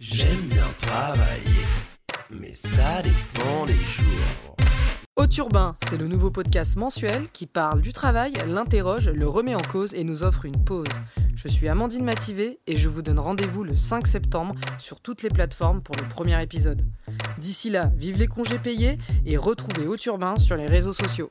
J'aime bien travailler, mais ça dépend des jours. Haute Urbain, c'est le nouveau podcast mensuel qui parle du travail, l'interroge, le remet en cause et nous offre une pause. Je suis Amandine Mativé et je vous donne rendez-vous le 5 septembre sur toutes les plateformes pour le premier épisode. D'ici là, vive les congés payés et retrouvez Haute Urbain sur les réseaux sociaux.